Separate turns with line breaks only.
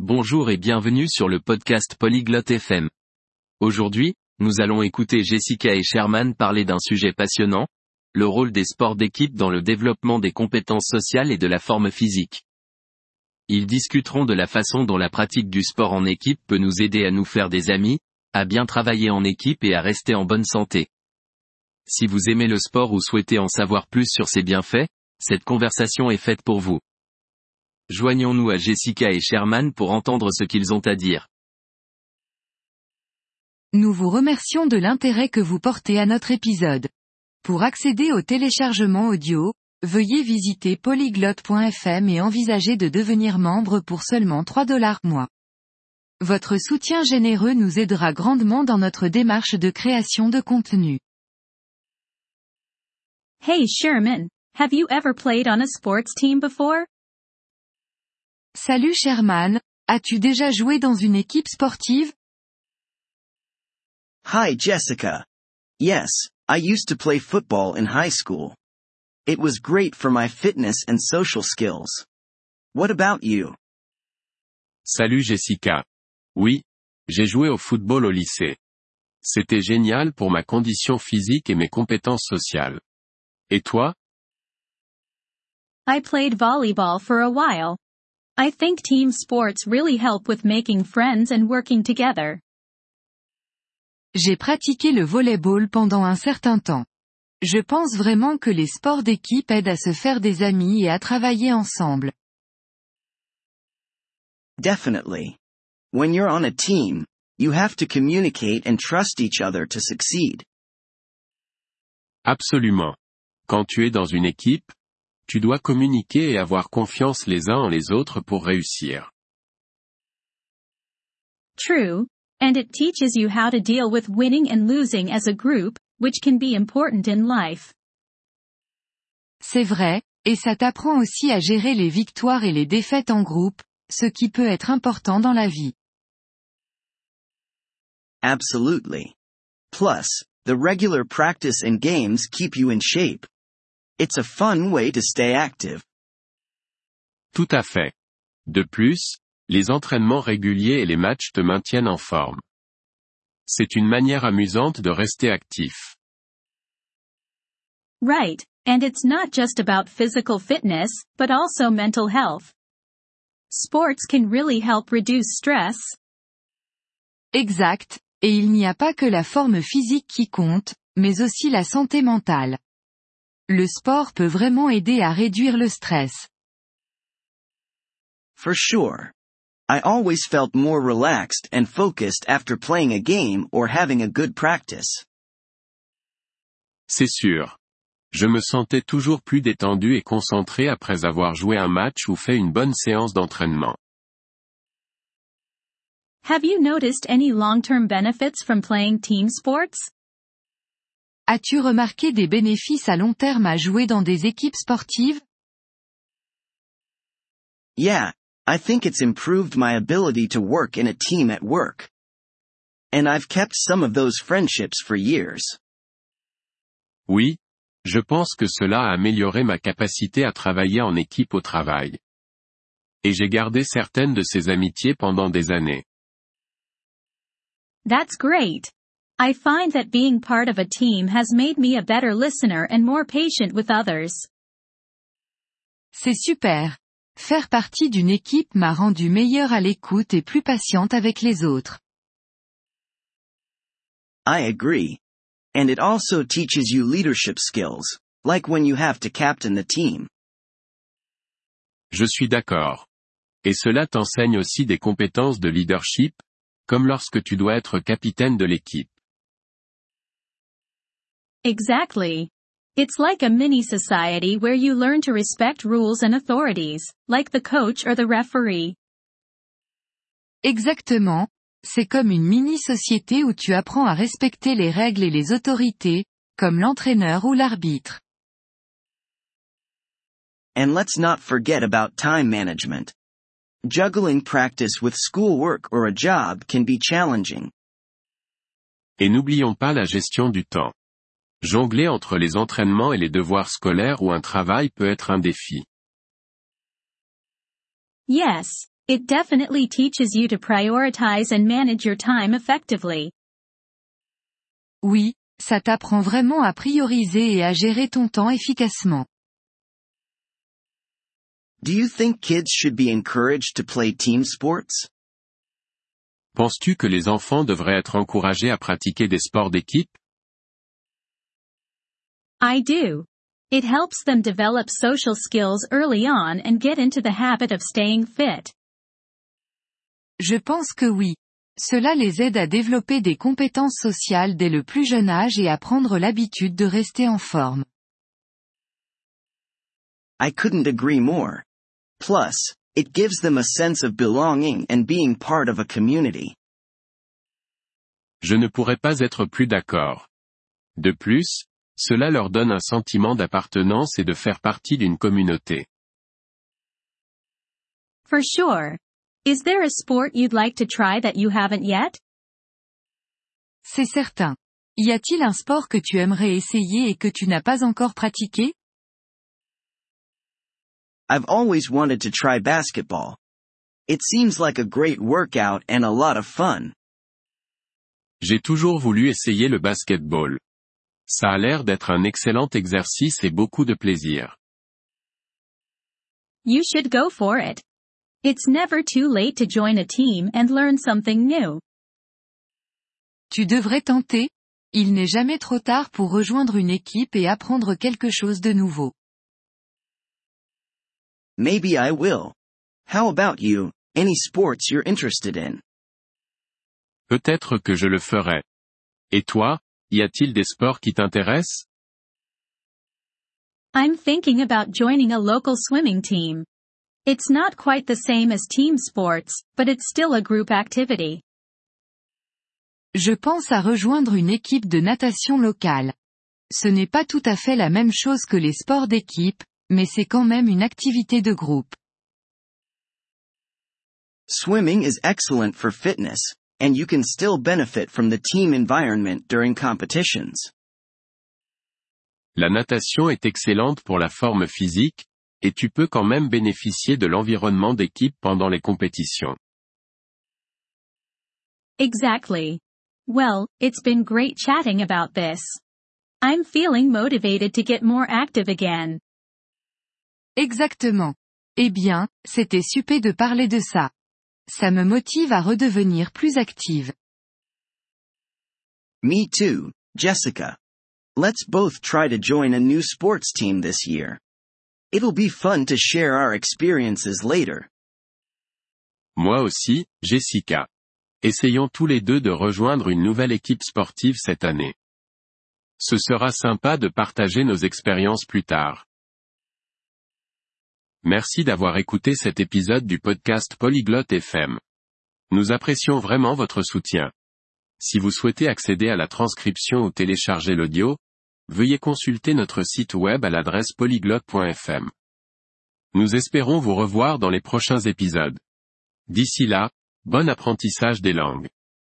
Bonjour et bienvenue sur le podcast Polyglotte FM. Aujourd'hui, nous allons écouter Jessica et Sherman parler d'un sujet passionnant, le rôle des sports d'équipe dans le développement des compétences sociales et de la forme physique. Ils discuteront de la façon dont la pratique du sport en équipe peut nous aider à nous faire des amis, à bien travailler en équipe et à rester en bonne santé. Si vous aimez le sport ou souhaitez en savoir plus sur ses bienfaits, cette conversation est faite pour vous. Joignons-nous à Jessica et Sherman pour entendre ce qu'ils ont à dire.
Nous vous remercions de l'intérêt que vous portez à notre épisode. Pour accéder au téléchargement audio, veuillez visiter polyglotte.fm et envisager de devenir membre pour seulement 3 dollars mois. Votre soutien généreux nous aidera grandement dans notre démarche de création de contenu.
Hey Sherman, have you ever played on a sports team before?
Salut Sherman, as-tu déjà joué dans une équipe sportive?
Hi Jessica. Yes, I used to play football in high school. It was great for my fitness and social skills. What about you?
Salut Jessica. Oui, j'ai joué au football au lycée. C'était génial pour ma condition physique et mes compétences sociales. Et toi?
I played volleyball for a while. I think team sports really help with making friends and working together.
J'ai pratiqué le volleyball pendant un certain temps. Je pense vraiment que les sports d'équipe aident à se faire des amis et à travailler ensemble.
Definitely. When you're on a team, you have to communicate and trust each other to succeed.
Absolument. Quand tu es dans une équipe, tu dois communiquer et avoir confiance les uns en les autres pour réussir.
True, and it teaches you how to deal with winning and losing as a group, which can be important in life.
C'est vrai, et ça t'apprend aussi à gérer les victoires et les défaites en groupe, ce qui peut être important dans la vie.
Absolutely. Plus, the regular practice and games keep you in shape. It's a fun way to stay active.
Tout à fait. De plus, les entraînements réguliers et les matchs te maintiennent en forme. C'est une manière amusante de rester actif.
Right, and it's not just about physical fitness, but also mental health. Sports can really help reduce stress.
Exact, et il n'y a pas que la forme physique qui compte, mais aussi la santé mentale. Le sport peut vraiment aider à réduire le stress.
For sure. I always felt more relaxed and focused after playing a game or having a good practice.
C'est sûr. Je me sentais toujours plus détendu et concentré après avoir joué un match ou fait une bonne séance d'entraînement.
Have you noticed any long-term benefits from playing team sports?
As-tu remarqué des bénéfices à long terme à jouer dans des équipes sportives?
Yeah, I think it's improved my ability to work in a team at work. And I've kept some of those friendships for years.
Oui, je pense que cela a amélioré ma capacité à travailler en équipe au travail. Et j'ai gardé certaines de ces amitiés pendant des années.
That's great. I find that being part of a team has made me a better listener and more patient with others.
C'est super. Faire partie d'une équipe m'a rendu meilleur à l'écoute et plus patiente avec les autres.
I agree. And it also teaches you leadership skills, like when you have to captain the team.
Je suis d'accord. Et cela t'enseigne aussi des compétences de leadership, comme lorsque tu dois être capitaine de l'équipe.
Exactly. It's like a mini society where you learn to respect rules and authorities, like the coach or the referee.
Exactement. C'est comme une mini-société où tu apprends à respecter les règles et les autorités, comme l'entraîneur ou l'arbitre.
And let's not forget about time management. Juggling practice with schoolwork or a job can be challenging.
Et n'oublions pas la gestion du temps. Jongler entre les entraînements et les devoirs scolaires ou un travail peut être un défi.
Yes, It definitely teaches you to prioritize and manage your time effectively.
Oui, ça t'apprend vraiment à prioriser et à gérer ton temps efficacement.
Do you think kids should be encouraged to play team sports?
Penses-tu que les enfants devraient être encouragés à pratiquer des sports d'équipe?
I do. It helps them develop social skills early on and get into the habit of staying fit.
Je pense que oui. Cela les aide à développer des compétences sociales dès le plus jeune âge et à prendre l'habitude de rester en forme.
I couldn't agree more. Plus, it gives them a sense of belonging and being part of a community.
Je ne pourrais pas être plus d'accord. De plus, cela leur donne un sentiment d'appartenance et de faire partie d'une communauté.
For sure. Is there a sport you'd like to try that you haven't yet?
C'est certain. Y a-t-il un sport que tu aimerais essayer et que tu n'as pas encore pratiqué?
I've always wanted to try basketball. It seems like a great workout and a lot of fun.
J'ai toujours voulu essayer le basketball. Ça a l'air d'être un excellent exercice et beaucoup de plaisir.
You should go for it. It's never too late to join a team and learn something new.
Tu devrais tenter. Il n'est jamais trop tard pour rejoindre une équipe et apprendre quelque chose de nouveau.
Maybe I will. How about you, any sports you're interested in?
Peut-être que je le ferai. Et toi, y a-t-il des sports qui t'intéressent?
I'm thinking about joining a local swimming team. It's not quite the same as team sports, but it's still a group activity.
Je pense à rejoindre une équipe de natation locale. Ce n'est pas tout à fait la même chose que les sports d'équipe, mais c'est quand même une activité de groupe.
Swimming is excellent for fitness, and you can still benefit from the team environment during competitions.
La natation est excellente pour la forme physique, et tu peux quand même bénéficier de l'environnement d'équipe pendant les compétitions.
Exactly. Well, it's been great chatting about this. I'm feeling motivated to get more active again.
Exactement. Eh bien, c'était super de parler de ça. Ça me motive à redevenir plus active.
Me too, Jessica. Let's both try to join a new sports team this year. It'll be fun to share our experiences later.
Moi aussi, Jessica. Essayons tous les deux de rejoindre une nouvelle équipe sportive cette année. Ce sera sympa de partager nos expériences plus tard. Merci d'avoir écouté cet épisode du podcast Polyglotte FM. Nous apprécions vraiment votre soutien. Si vous souhaitez accéder à la transcription ou télécharger l'audio, veuillez consulter notre site web à l'adresse polyglotte.fm. Nous espérons vous revoir dans les prochains épisodes. D'ici là, bon apprentissage des langues.